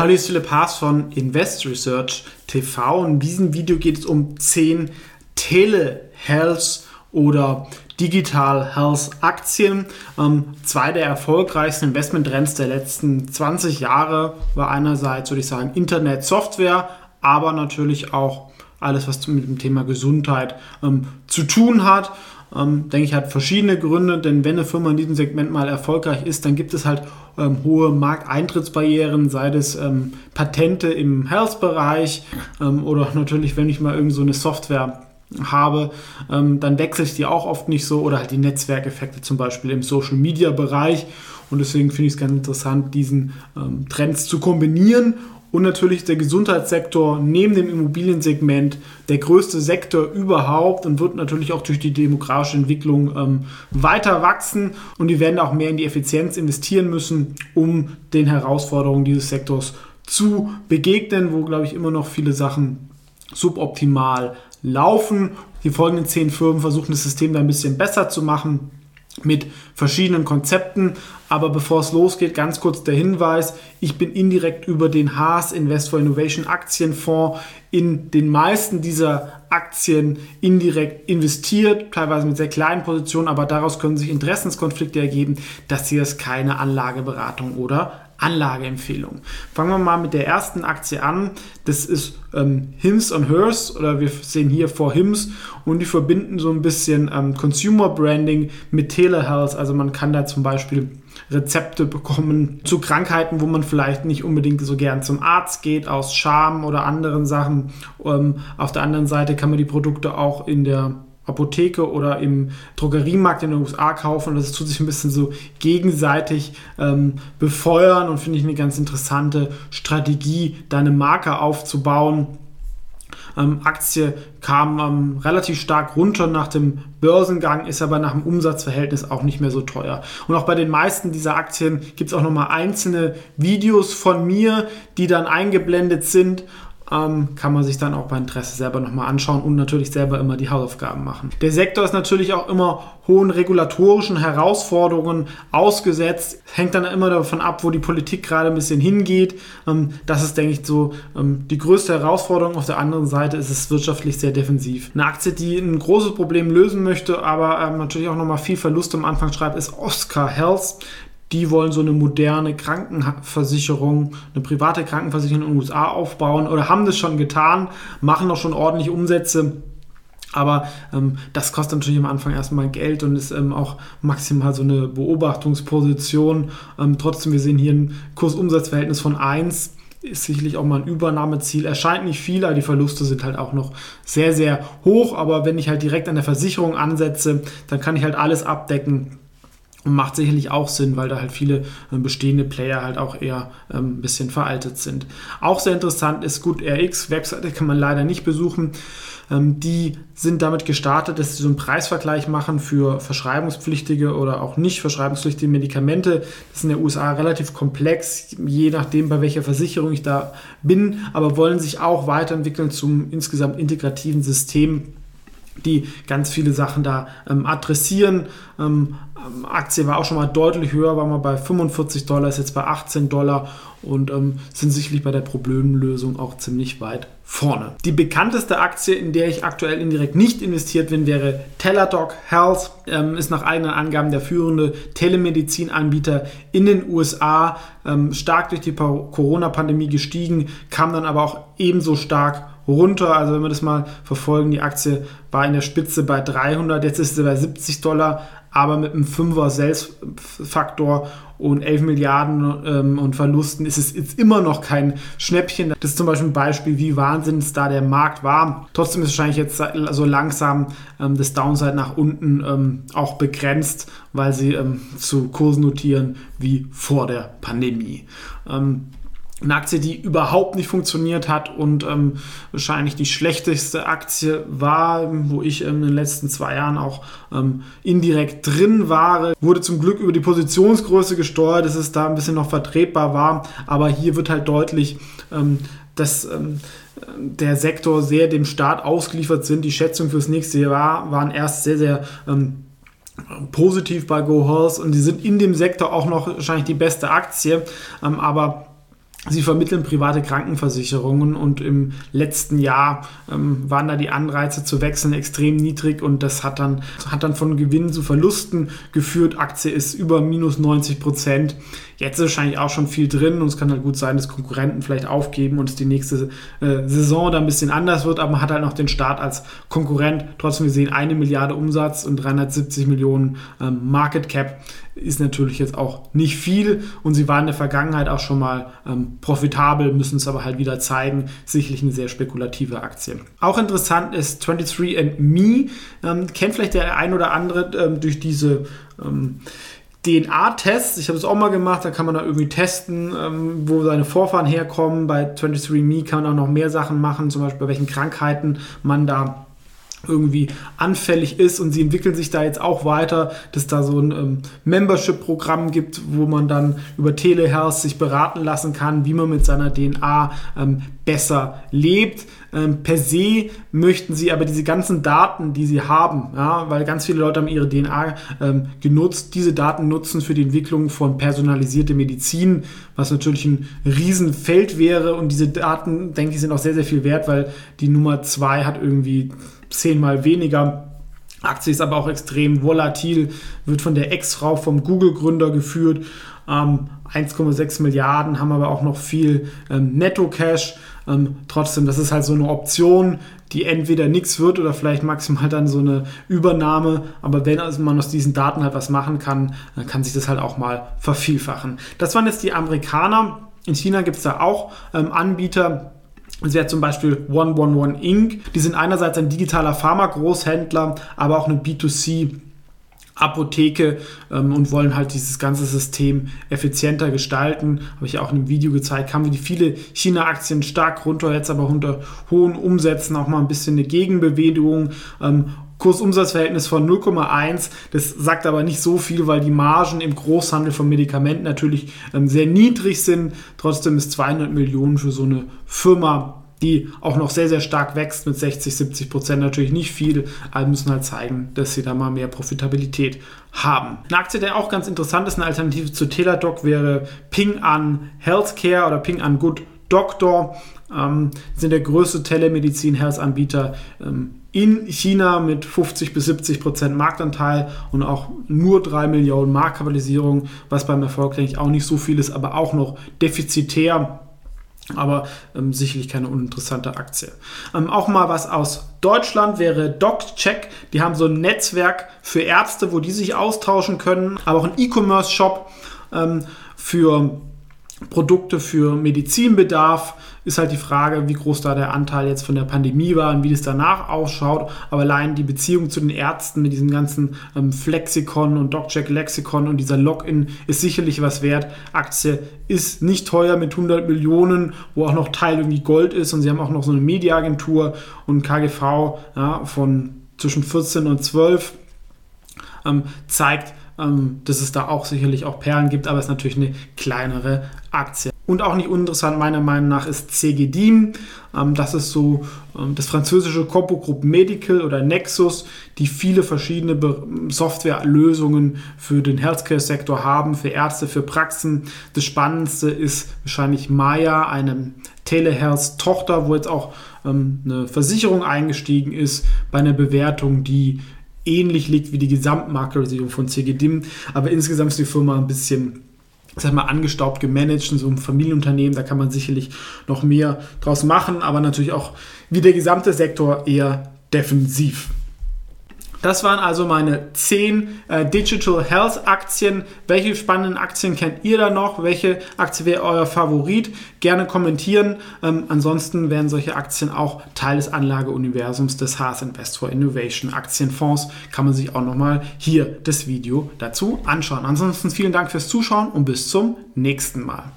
Hallo, bin Philipp Haas von Invest Research TV. In diesem Video geht es um 10 Telehealth oder Digital Health Aktien. Ähm, zwei der erfolgreichsten Investmenttrends der letzten 20 Jahre war einerseits, würde ich sagen, Internet Software, aber natürlich auch alles, was mit dem Thema Gesundheit ähm, zu tun hat ähm, denke ich, hat verschiedene Gründe, denn wenn eine Firma in diesem Segment mal erfolgreich ist, dann gibt es halt ähm, hohe Markteintrittsbarrieren, sei es ähm, Patente im Health-Bereich ähm, oder natürlich, wenn ich mal irgend so eine Software habe, ähm, dann wechsle ich die auch oft nicht so oder halt die Netzwerkeffekte zum Beispiel im Social-Media-Bereich. Und deswegen finde ich es ganz interessant, diesen ähm, Trends zu kombinieren und natürlich der Gesundheitssektor neben dem Immobiliensegment der größte Sektor überhaupt und wird natürlich auch durch die demografische Entwicklung ähm, weiter wachsen. Und die werden auch mehr in die Effizienz investieren müssen, um den Herausforderungen dieses Sektors zu begegnen, wo, glaube ich, immer noch viele Sachen suboptimal laufen. Die folgenden zehn Firmen versuchen das System da ein bisschen besser zu machen mit verschiedenen Konzepten. Aber bevor es losgeht, ganz kurz der Hinweis, ich bin indirekt über den Haas Invest for Innovation Aktienfonds in den meisten dieser Aktien indirekt investiert, teilweise mit sehr kleinen Positionen, aber daraus können sich Interessenskonflikte ergeben. Das hier ist keine Anlageberatung oder Anlageempfehlung. Fangen wir mal mit der ersten Aktie an. Das ist ähm, Hims und Hers oder wir sehen hier vor Hims und die verbinden so ein bisschen ähm, Consumer Branding mit Telehealth. Also man kann da zum Beispiel Rezepte bekommen zu Krankheiten, wo man vielleicht nicht unbedingt so gern zum Arzt geht, aus Scham oder anderen Sachen. Ähm, auf der anderen Seite kann man die Produkte auch in der Apotheke oder im Drogeriemarkt in den USA kaufen und das tut sich ein bisschen so gegenseitig ähm, befeuern und finde ich eine ganz interessante Strategie, da eine Marke aufzubauen. Ähm, Aktie kam ähm, relativ stark runter nach dem Börsengang, ist aber nach dem Umsatzverhältnis auch nicht mehr so teuer. Und auch bei den meisten dieser Aktien gibt es auch nochmal einzelne Videos von mir, die dann eingeblendet sind ähm, kann man sich dann auch bei Interesse selber nochmal anschauen und natürlich selber immer die Hausaufgaben machen. Der Sektor ist natürlich auch immer hohen regulatorischen Herausforderungen ausgesetzt. Hängt dann immer davon ab, wo die Politik gerade ein bisschen hingeht. Ähm, das ist, denke ich, so ähm, die größte Herausforderung. Auf der anderen Seite ist es wirtschaftlich sehr defensiv. Eine Aktie, die ein großes Problem lösen möchte, aber ähm, natürlich auch nochmal viel Verlust am Anfang schreibt, ist Oscar Health die wollen so eine moderne Krankenversicherung, eine private Krankenversicherung in den USA aufbauen oder haben das schon getan, machen auch schon ordentlich Umsätze. Aber ähm, das kostet natürlich am Anfang erstmal Geld und ist ähm, auch maximal so eine Beobachtungsposition. Ähm, trotzdem, wir sehen hier ein Kursumsatzverhältnis von 1 ist sicherlich auch mal ein Übernahmeziel. Erscheint nicht viel, aber die Verluste sind halt auch noch sehr, sehr hoch. Aber wenn ich halt direkt an der Versicherung ansetze, dann kann ich halt alles abdecken und macht sicherlich auch Sinn, weil da halt viele äh, bestehende Player halt auch eher ähm, ein bisschen veraltet sind. Auch sehr interessant ist Gut RX, Webseite kann man leider nicht besuchen. Ähm, die sind damit gestartet, dass sie so einen Preisvergleich machen für verschreibungspflichtige oder auch nicht verschreibungspflichtige Medikamente. Das ist in der USA relativ komplex, je nachdem, bei welcher Versicherung ich da bin, aber wollen sich auch weiterentwickeln zum insgesamt integrativen System die ganz viele Sachen da ähm, adressieren. Ähm, ähm, Aktie war auch schon mal deutlich höher, war mal bei 45 Dollar, ist jetzt bei 18 Dollar und ähm, sind sicherlich bei der Problemlösung auch ziemlich weit vorne. Die bekannteste Aktie, in der ich aktuell indirekt nicht investiert bin, wäre Teladoc Health. Ähm, ist nach eigenen Angaben der führende Telemedizinanbieter in den USA, ähm, stark durch die Corona-Pandemie gestiegen, kam dann aber auch ebenso stark runter. Also wenn wir das mal verfolgen, die Aktie war in der Spitze bei 300, jetzt ist sie bei 70 Dollar, aber mit einem 5er Selbstfaktor und 11 Milliarden ähm, und Verlusten ist es jetzt immer noch kein Schnäppchen. Das ist zum Beispiel ein Beispiel, wie wahnsinnig da der Markt war. Trotzdem ist wahrscheinlich jetzt so langsam ähm, das Downside nach unten ähm, auch begrenzt, weil sie ähm, zu Kursen notieren wie vor der Pandemie. Ähm, eine Aktie, die überhaupt nicht funktioniert hat und ähm, wahrscheinlich die schlechteste Aktie war, wo ich ähm, in den letzten zwei Jahren auch ähm, indirekt drin war. Wurde zum Glück über die Positionsgröße gesteuert, dass es da ein bisschen noch vertretbar war, aber hier wird halt deutlich, ähm, dass ähm, der Sektor sehr dem Staat ausgeliefert sind. Die Schätzungen fürs nächste Jahr waren erst sehr, sehr ähm, positiv bei GoHealth und die sind in dem Sektor auch noch wahrscheinlich die beste Aktie, aber Sie vermitteln private Krankenversicherungen und im letzten Jahr ähm, waren da die Anreize zu wechseln extrem niedrig und das hat dann, hat dann von Gewinnen zu Verlusten geführt. Aktie ist über minus 90 Prozent. Jetzt ist wahrscheinlich auch schon viel drin und es kann halt gut sein, dass Konkurrenten vielleicht aufgeben und es die nächste äh, Saison da ein bisschen anders wird, aber man hat halt noch den Start als Konkurrent. Trotzdem gesehen, eine Milliarde Umsatz und 370 Millionen ähm, Market Cap ist natürlich jetzt auch nicht viel und sie waren in der Vergangenheit auch schon mal ähm, profitabel, müssen es aber halt wieder zeigen. Sicherlich eine sehr spekulative Aktie. Auch interessant ist 23andMe, ähm, kennt vielleicht der ein oder andere ähm, durch diese ähm, DNA-Tests. Ich habe es auch mal gemacht, da kann man da irgendwie testen, ähm, wo seine Vorfahren herkommen. Bei 23andMe kann man auch noch mehr Sachen machen, zum Beispiel bei welchen Krankheiten man da irgendwie anfällig ist und sie entwickeln sich da jetzt auch weiter, dass da so ein ähm, Membership-Programm gibt, wo man dann über Telehealth sich beraten lassen kann, wie man mit seiner DNA ähm, besser lebt. Ähm, per se möchten sie aber diese ganzen Daten, die sie haben, ja, weil ganz viele Leute haben ihre DNA ähm, genutzt, diese Daten nutzen für die Entwicklung von personalisierter Medizin, was natürlich ein Riesenfeld wäre und diese Daten, denke ich, sind auch sehr, sehr viel wert, weil die Nummer zwei hat irgendwie zehnmal weniger. Aktie ist aber auch extrem volatil, wird von der Ex-Frau vom Google-Gründer geführt. Ähm, 1,6 Milliarden haben aber auch noch viel ähm, Netto-Cash. Ähm, trotzdem, das ist halt so eine Option, die entweder nichts wird oder vielleicht maximal dann so eine Übernahme. Aber wenn also man aus diesen Daten halt was machen kann, dann kann sich das halt auch mal vervielfachen. Das waren jetzt die Amerikaner. In China gibt es da auch ähm, Anbieter, es wäre zum Beispiel 111 Inc. Die sind einerseits ein digitaler Pharma-Großhändler, aber auch eine B2C- Apotheke ähm, und wollen halt dieses ganze System effizienter gestalten. Habe ich auch in einem Video gezeigt, haben wir die viele China-Aktien stark runter, jetzt aber unter hohen Umsätzen auch mal ein bisschen eine Gegenbewegung. Ähm, Kursumsatzverhältnis von 0,1. Das sagt aber nicht so viel, weil die Margen im Großhandel von Medikamenten natürlich ähm, sehr niedrig sind. Trotzdem ist 200 Millionen für so eine Firma die auch noch sehr, sehr stark wächst mit 60, 70 Prozent natürlich nicht viel, aber müssen halt zeigen, dass sie da mal mehr Profitabilität haben. Eine Aktie, der auch ganz interessant ist, eine Alternative zu Teladoc wäre Ping an Healthcare oder Ping an Good Doctor. Ähm, sind der größte Telemedizin-Health-Anbieter ähm, in China mit 50 bis 70 Prozent Marktanteil und auch nur 3 Millionen Marktkapitalisierung, was beim Erfolg denke ich auch nicht so viel ist, aber auch noch defizitär. Aber ähm, sicherlich keine uninteressante Aktie. Ähm, auch mal was aus Deutschland wäre DocCheck. Die haben so ein Netzwerk für Ärzte, wo die sich austauschen können, aber auch ein E-Commerce-Shop ähm, für Produkte für Medizinbedarf ist halt die Frage, wie groß da der Anteil jetzt von der Pandemie war und wie das danach ausschaut. Aber allein die Beziehung zu den Ärzten mit diesem ganzen ähm, Flexikon und DocCheck Lexikon und dieser Login ist sicherlich was wert. Aktie ist nicht teuer mit 100 Millionen, wo auch noch Teil irgendwie Gold ist und sie haben auch noch so eine Mediaagentur und KGV ja, von zwischen 14 und 12 ähm, zeigt, ähm, dass es da auch sicherlich auch Perlen gibt, aber es ist natürlich eine kleinere Aktie. Und auch nicht uninteressant meiner Meinung nach ist CGDIM. Ähm, das ist so ähm, das französische Compo Group Medical oder Nexus, die viele verschiedene Softwarelösungen für den Healthcare-Sektor haben, für Ärzte, für Praxen. Das Spannendste ist wahrscheinlich Maya, eine Telehealth-Tochter, wo jetzt auch eine Versicherung eingestiegen ist bei einer Bewertung, die ähnlich liegt wie die Gesamtmarktkapitalisierung von CGDIM. Aber insgesamt ist die Firma ein bisschen sag mal, angestaubt gemanagt in so einem Familienunternehmen. Da kann man sicherlich noch mehr draus machen, aber natürlich auch wie der gesamte Sektor eher defensiv. Das waren also meine 10 äh, Digital Health Aktien. Welche spannenden Aktien kennt ihr da noch? Welche Aktie wäre euer Favorit? Gerne kommentieren. Ähm, ansonsten wären solche Aktien auch Teil des Anlageuniversums des Haas Invest for Innovation Aktienfonds. Kann man sich auch nochmal hier das Video dazu anschauen. Ansonsten vielen Dank fürs Zuschauen und bis zum nächsten Mal.